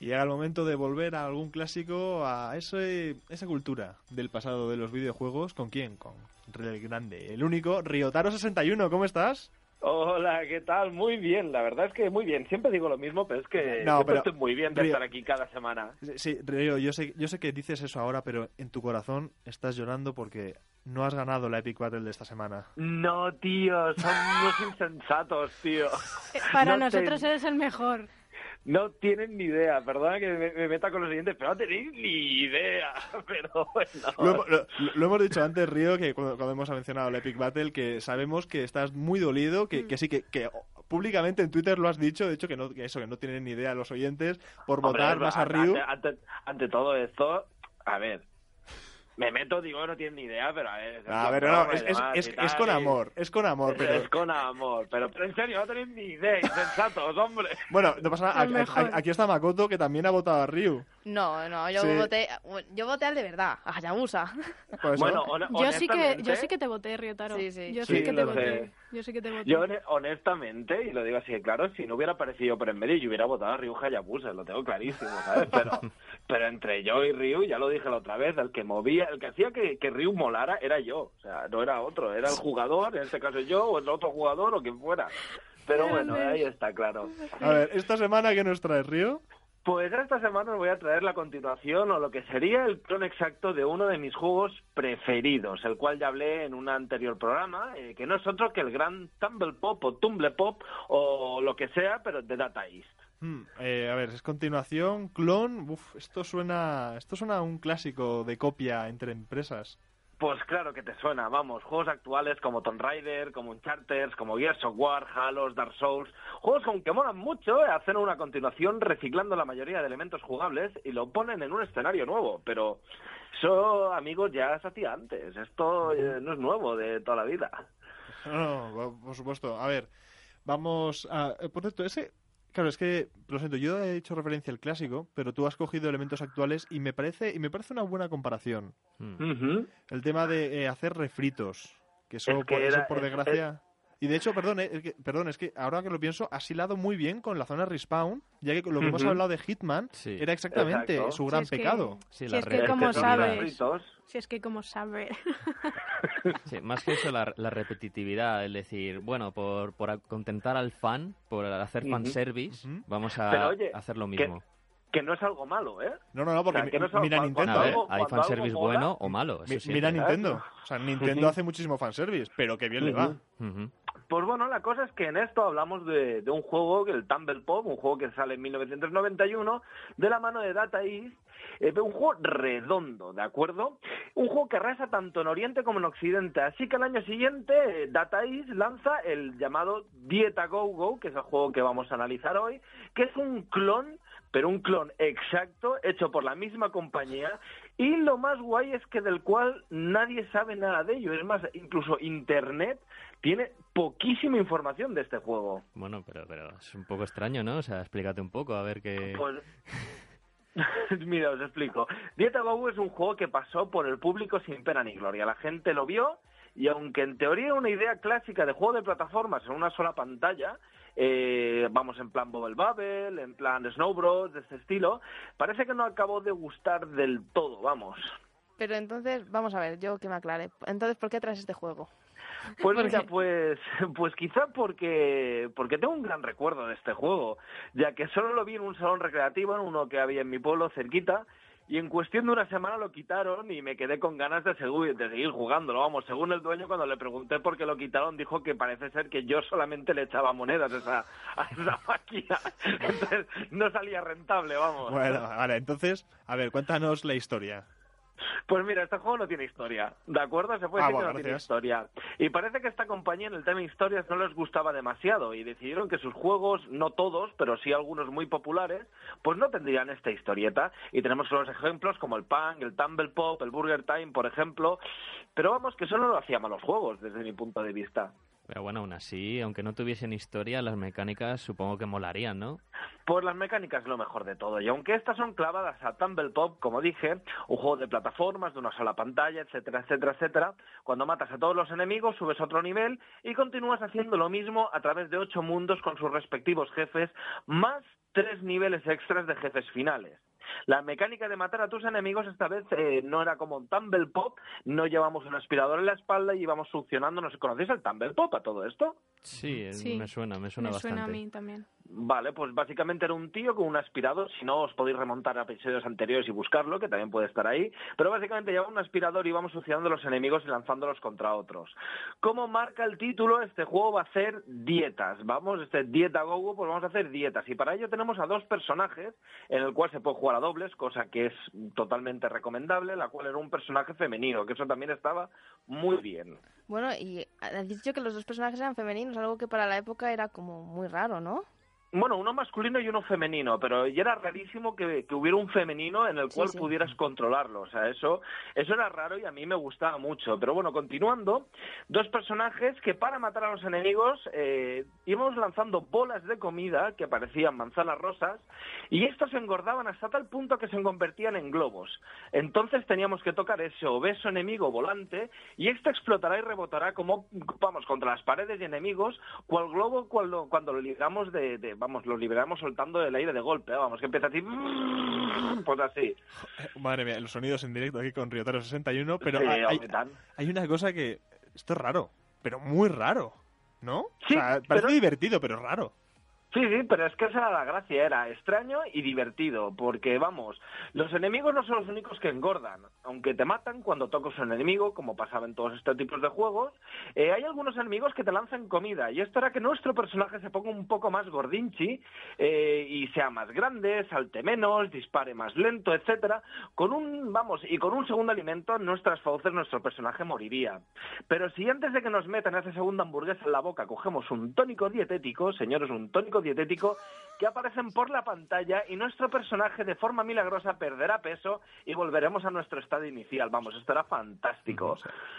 Y llega el momento de volver a algún clásico, a ese, esa cultura del pasado de los videojuegos. ¿Con quién? Con el grande, el único, Riotaro61. ¿Cómo estás? Hola, ¿qué tal? Muy bien, la verdad es que muy bien. Siempre digo lo mismo, pero es que No, siempre pero- estoy muy bien de Río- estar aquí cada semana. Sí, Río, yo sé, yo sé que dices eso ahora, pero en tu corazón estás llorando porque no has ganado la Epic Battle de esta semana. No, tío, son unos insensatos, tío. Eh, Para No nosotros te- eres el mejor. No tienen ni idea, perdona que me, me meta con los siguientes, pero no tenéis ni idea. Pero bueno. Lo, hemos- lo- lo hemos dicho antes, Río, que cuando, cuando hemos mencionado la Epic Battle, que sabemos que estás muy dolido, que, que sí, que, que públicamente en Twitter lo has dicho, de hecho que, no, que eso, que no tienen ni idea los oyentes, por Hombre, votar más a ante-. Ante, ante todo esto, a ver. Me meto, digo, no tienen ni idea, pero a ver. A ver, broma no, es, es- demás es- y es tal, con amor, es con amor, pero... Es con amor, pero, pero en serio, no tenéis ni idea, insensatos, hombre. Bueno, no pasa nada, aquí está Makoto, que también ha votado a Ryu. No, no, yo Sí. voté, yo voté al de verdad, a Hayabusa. Pues, Bueno, Yo sí que, yo honestamente- sí que te voté, Ryotaro. Sí, sí. Yo Sí, sí, que te voté. sé. Yo sí que te voté. Yo hone- honestamente, y lo digo así de claro, si no hubiera aparecido por en medio, yo hubiera votado a Ryu Hayabusa, lo tengo clarísimo, ¿sabes? Pero, pero entre yo y Ryu, ya lo dije la otra vez, el que movía, el que hacía que, que Ryu molara era yo, o sea, no era otro, era el jugador, en este caso yo, o el otro jugador, o quien fuera. Pero bueno, ahí está claro. A ver, esta semana, ¿qué nos trae Ryu? Pues esta semana os voy a traer la continuación o lo que sería el clon exacto de uno de mis juegos preferidos, el cual ya hablé en un anterior programa, eh, que no es otro que el gran Tumble Pop o Tumble Pop o lo que sea, pero de Data East. Hmm, eh, a ver, es continuación, clon. Uf, esto suena, esto suena a un clásico de copia entre empresas. Pues claro que te suena, vamos, juegos actuales como Tomb Raider, como Uncharted, como Gears of War, Halo, Dark Souls, juegos con que molan mucho, eh, hacen una continuación reciclando la mayoría de elementos jugables y lo ponen en un escenario nuevo, pero eso, amigos, ya se hacía antes, esto eh, no es nuevo de toda la vida. No, no, por supuesto. A ver, vamos a... Por cierto, ese... Claro, es que, lo siento, yo he hecho referencia al clásico, pero tú has cogido elementos actuales y me parece, y me parece una buena comparación. Ujú. El tema de eh, hacer refritos, que eso, Es que por, eso, por es- desgracia... Y de hecho, perdón, eh, es que, perdón, es que ahora que lo pienso, has hilado muy bien con la zona respawn, ya que lo que hemos hablado de Hitman Sí. era exactamente Exacto. su Si gran pecado. Sí, si la es que como Es que son sabes, si es que como sabes. Sí, más que eso, la, la repetitividad, es decir, bueno, por, por contentar al fan, por hacer fanservice, Ujú. vamos a Pero, oye, hacer lo mismo. Que no es algo malo, ¿eh? No, no, no, porque O sea, que mi- no es algo- mira cuando- Nintendo, a ¿eh? ver, algo- hay cuando fanservice bueno o malo. Eso Mi- mira. Nintendo. O sea, Nintendo hace muchísimo fanservice, pero que bien le va. Ujú. Pues bueno, la cosa es que en esto hablamos de, un juego, el Tumble Pop, un juego que sale en 1991, de la mano de Data East, eh, un juego redondo, ¿de acuerdo? Un juego que arrasa tanto en Oriente como en Occidente. Así que al año siguiente, eh, Data East lanza el llamado Dieta Go Go, que es el juego que vamos a analizar hoy, que es un clon, pero un clon exacto, hecho por la misma compañía, y lo más guay es que del cual nadie sabe nada de ello. Es más, incluso Internet tiene poquísima información de este juego. Bueno, pero, pero es un poco extraño, ¿no? O sea, explícate un poco, a ver qué... Pues, mira, os explico. Dieta Go es un juego que pasó por el público sin pena ni gloria. La gente lo vio y aunque en teoría una idea clásica de juego de plataformas en una sola pantalla, eh, vamos en plan Bubble Bubble, en plan Snow Bros, de este estilo, parece que no acabó de gustar del todo, vamos. Pero entonces, vamos a ver, yo que me aclare. Entonces, ¿por qué traes este juego? Pues ¿Por mira, pues, pues quizá porque, porque tengo un gran recuerdo de este juego, ya que solo lo vi en un salón recreativo, en uno que había en mi pueblo cerquita, y en cuestión de una semana lo quitaron y me quedé con ganas de seguir, de seguir jugándolo. Vamos, según el dueño, cuando le pregunté por qué lo quitaron, dijo que parece ser que yo solamente le echaba monedas a esa, a esa máquina. Entonces no salía rentable, vamos. Bueno, vale, entonces, a ver, cuéntanos la historia. Pues mira, este juego no tiene historia, ¿de acuerdo? Se puede Ah, decir bueno, que no tiene historia. Y parece que esta compañía en el tema historias no les gustaba demasiado y decidieron que sus juegos, no todos, pero sí algunos muy populares, pues no tendrían esta historieta. Y tenemos los ejemplos como el Punk, el Tumble Pop, el Burger Time, por ejemplo. Pero vamos, que eso no lo hacía malos juegos, desde mi punto de vista. Pero bueno, aún así, aunque no tuviesen historia, las mecánicas supongo que molarían, ¿no? Pues las mecánicas es lo mejor de todo. Y aunque estas son clavadas a Tumble Pop, como dije, un juego de plataformas, de una sola pantalla, etcétera, etcétera, etcétera, cuando matas a todos los enemigos, subes a otro nivel y continúas haciendo lo mismo a través de ocho mundos con sus respectivos jefes, más tres niveles extras de jefes finales. La mecánica de matar a tus enemigos esta vez eh, no era como un Tumble Pop, no llevamos un aspirador en la espalda y íbamos succionando. ¿No sé, ¿Conocéis el Tumble Pop a todo esto? Sí, Sí. me suena, me suena Me bastante. suena a mí también. Vale, pues básicamente era un tío con un aspirador, si no os podéis remontar a episodios anteriores y buscarlo, que también puede estar ahí, pero básicamente llevaba un aspirador y íbamos suciando a los enemigos y lanzándolos contra otros. Como marca el título, este juego va a ser dietas, vamos, este Dieta Gogo, pues vamos a hacer dietas, y para ello tenemos a dos personajes, en el cual se puede jugar a dobles, cosa que es totalmente recomendable, la cual era un personaje femenino, que eso también estaba muy bien. Bueno, y has dicho que los dos personajes eran femeninos, algo que para la época era como muy raro, ¿no? Bueno, uno masculino y uno femenino, pero ya era rarísimo que, que hubiera un femenino en el cual sí. pudieras controlarlo. O sea, eso, eso era raro y a mí me gustaba mucho. Pero bueno, continuando, dos personajes que para matar a los enemigos eh, íbamos lanzando bolas de comida que parecían manzanas rosas y estos engordaban hasta tal punto que se convertían en globos. Entonces teníamos que tocar ese obeso enemigo volante y este explotará y rebotará como, vamos, contra las paredes y enemigos, cual globo cuando, cuando lo libramos de, de- vamos, lo liberamos soltando el aire de golpe, vamos, que empieza así, pues así. Madre mía, los sonidos en directo aquí con Ryotaro 61, pero Sí, hay, hay- una cosa que... Esto es raro, pero muy raro, ¿no? Sí, o sea, parece pero- divertido, pero raro. Sí, sí, pero es que esa era la gracia, era extraño y divertido, porque vamos, los enemigos no son los únicos que engordan, aunque te matan cuando tocas un enemigo, como pasaba en todos estos tipos de juegos, eh, hay algunos enemigos que te lanzan comida, y esto hará que nuestro personaje se ponga un poco más gordinchi eh, y sea más grande, salte menos, dispare más lento, etcétera, con un, vamos, y con un segundo alimento en nuestras fauces nuestro personaje moriría. Pero si antes de que nos metan esa segunda hamburguesa en la boca cogemos un tónico dietético, señores, un tónico dietético, que aparecen por la pantalla y nuestro personaje de forma milagrosa perderá peso y volveremos a nuestro estado inicial. Vamos, esto era fantástico.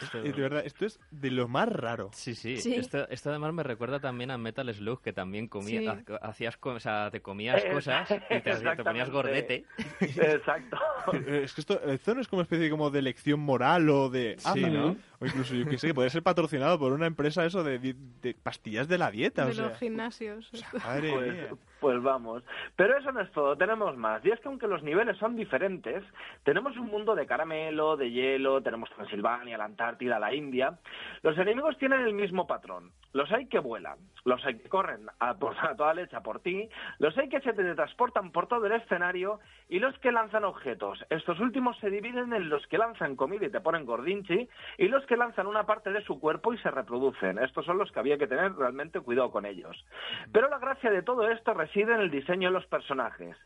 Esto- Y de verdad, esto es de lo más raro. Sí, sí. Sí. Esto, esto además me recuerda también a Metal Slug, que también comía, Sí. ha- hacías, o sea, te comías cosas y te, te ponías gordete. Exacto. Eh, Es que esto, esto no es como una especie como de lección moral o de... Sí, ¿no? O incluso, yo que sé, que podría ser patrocinado por una empresa eso de, di- de pastillas de la dieta, de o sea... los gimnasios. Madre Pues, mía. Pues vamos. Pero eso no es todo, tenemos más. Y es que aunque los niveles son diferentes, tenemos un mundo de caramelo, de hielo, tenemos Transilvania, la Antártida, la India. Los enemigos tienen el mismo patrón. Los hay que vuelan, los hay que corren a, por, a toda leche por ti, los hay que se teletransportan por todo el escenario y los que lanzan objetos. Estos últimos se dividen en los que lanzan comida y te ponen gordinchi y los que lanzan una parte de su cuerpo y se reproducen. Estos son los que había que tener realmente cuidado con ellos. Pero la gracia de todo esto reside en el diseño de los personajes.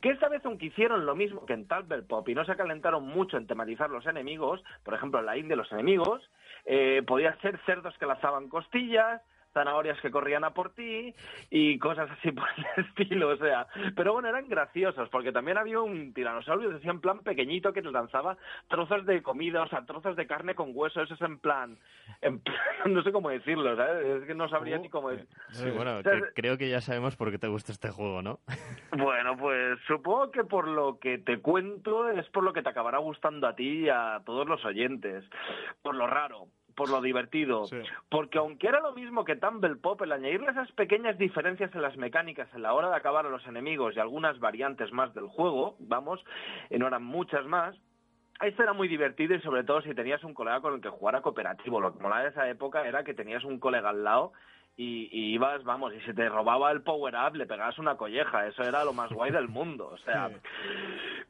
Que esta vez, aunque hicieron lo mismo que en Tumble Pop y no se calentaron mucho en tematizar los enemigos, por ejemplo, la India los enemigos, eh, podían ser cerdos que lanzaban costillas, zanahorias que corrían a por ti y cosas así por el estilo, o sea, pero bueno, eran graciosos porque también había un tiranosaurio así en plan pequeñito que te lanzaba trozos de comida, o sea, trozos de carne con hueso, eso es en plan, en plan, no sé cómo decirlo, ¿sabes? Es que no sabría ni cómo decirlo. Sí, bueno, O sea, que- creo que ya sabemos por qué te gusta este juego, ¿no? Bueno, pues supongo que por lo que te cuento es por lo que te acabará gustando a ti y a todos los oyentes. Por lo raro, por lo divertido. Sí. Porque aunque era lo mismo que Tumble Pop, el añadirle esas pequeñas diferencias en las mecánicas en la hora de acabar a los enemigos y algunas variantes más del juego, vamos, no eran muchas más, esto era muy divertido y sobre todo si tenías un colega con el que jugar a cooperativo. Lo que molaba de esa época era que tenías un colega al lado y, y ibas, vamos, y si te robaba el power-up le pegabas una colleja. Eso era lo más guay del mundo. O sea,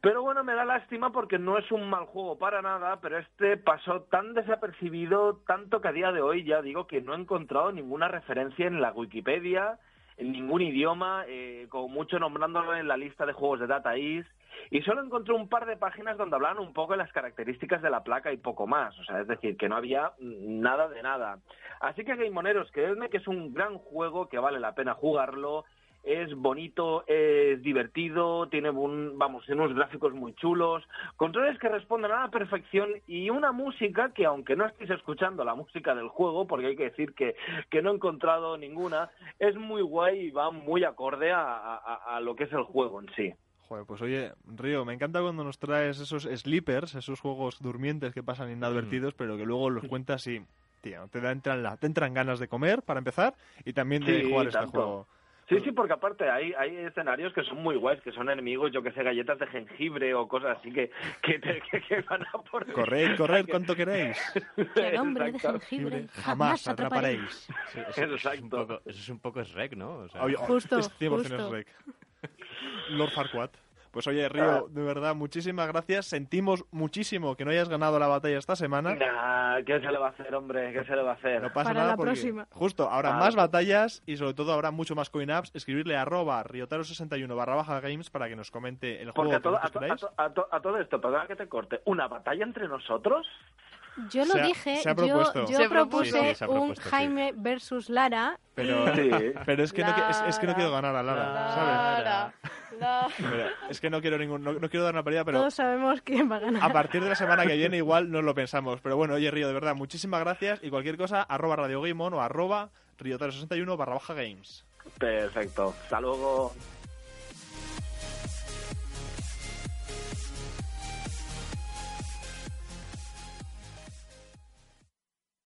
pero bueno, me da lástima porque no es un mal juego para nada, pero este pasó tan desapercibido, tanto que a día de hoy ya digo que no he encontrado ninguna referencia en la Wikipedia, en ningún idioma, eh, como mucho nombrándolo en la lista de juegos de Data East, y solo encontré un par de páginas donde hablaban un poco de las características de la placa y poco más, o sea, es decir, que no había nada de nada. Así que, Gameoneros, creedme que es un gran juego que vale la pena jugarlo, es bonito, es divertido, tiene vamos, unos gráficos muy chulos, controles que responden a la perfección y una música que aunque no estéis escuchando la música del juego, porque hay que decir que, que no he encontrado ninguna, es muy guay y va muy acorde a- a lo que es el juego en sí. Joder, pues oye, Río, me encanta cuando nos traes esos sleepers, esos juegos durmientes que pasan inadvertidos, pero que luego los cuentas y, tío, te, da- entran la- te entran ganas de comer, para empezar, y también de Sí, jugar este juego. Sí, sí, porque aparte hay, hay escenarios que son muy guays, que son enemigos, yo que sé, galletas de jengibre o cosas así que, que, te- que- que van a por... Corred, corred, cuanto queréis. Que hombre de jengibre Jamás atraparéis. atraparéis. Sí, eso, eso es un poco, eso es un poco Shrek, ¿no? O sea, Oye, Justo, es 100% justo. Shrek. Lord Farquaad. Pues oye, Río, de verdad, muchísimas gracias. Sentimos muchísimo que no hayas ganado la batalla esta semana. Nah, ¿qué se le va a hacer, hombre? ¿Qué se le va a hacer? No pasa Para nada la porque próxima. justo habrá más batallas y sobre todo habrá mucho más coin-ups. Escribirle a arroba riotaro61 barra baja games para que nos comente el juego Porque a que todo, a, vosotros to- a queráis. to- a to- a todo esto, perdona que te corte, ¿una batalla entre nosotros? Yo lo Se ha- dije, se ha yo, propuesto. yo Se propuse propuso. Sí, sí, se ha un sí. Jaime versus Lara. Pero, pero es, que no, es, es que no quiero ganar a Lara, es que no quiero ningún, no, no quiero dar una pelea, pero Todos sabemos quién va a ganar. a partir de la semana que viene igual nos lo pensamos. Pero bueno, oye Río, de verdad, muchísimas gracias y cualquier cosa, arroba Radio Game On o arroba riotaro61 barra baja games. Perfecto. Hasta luego.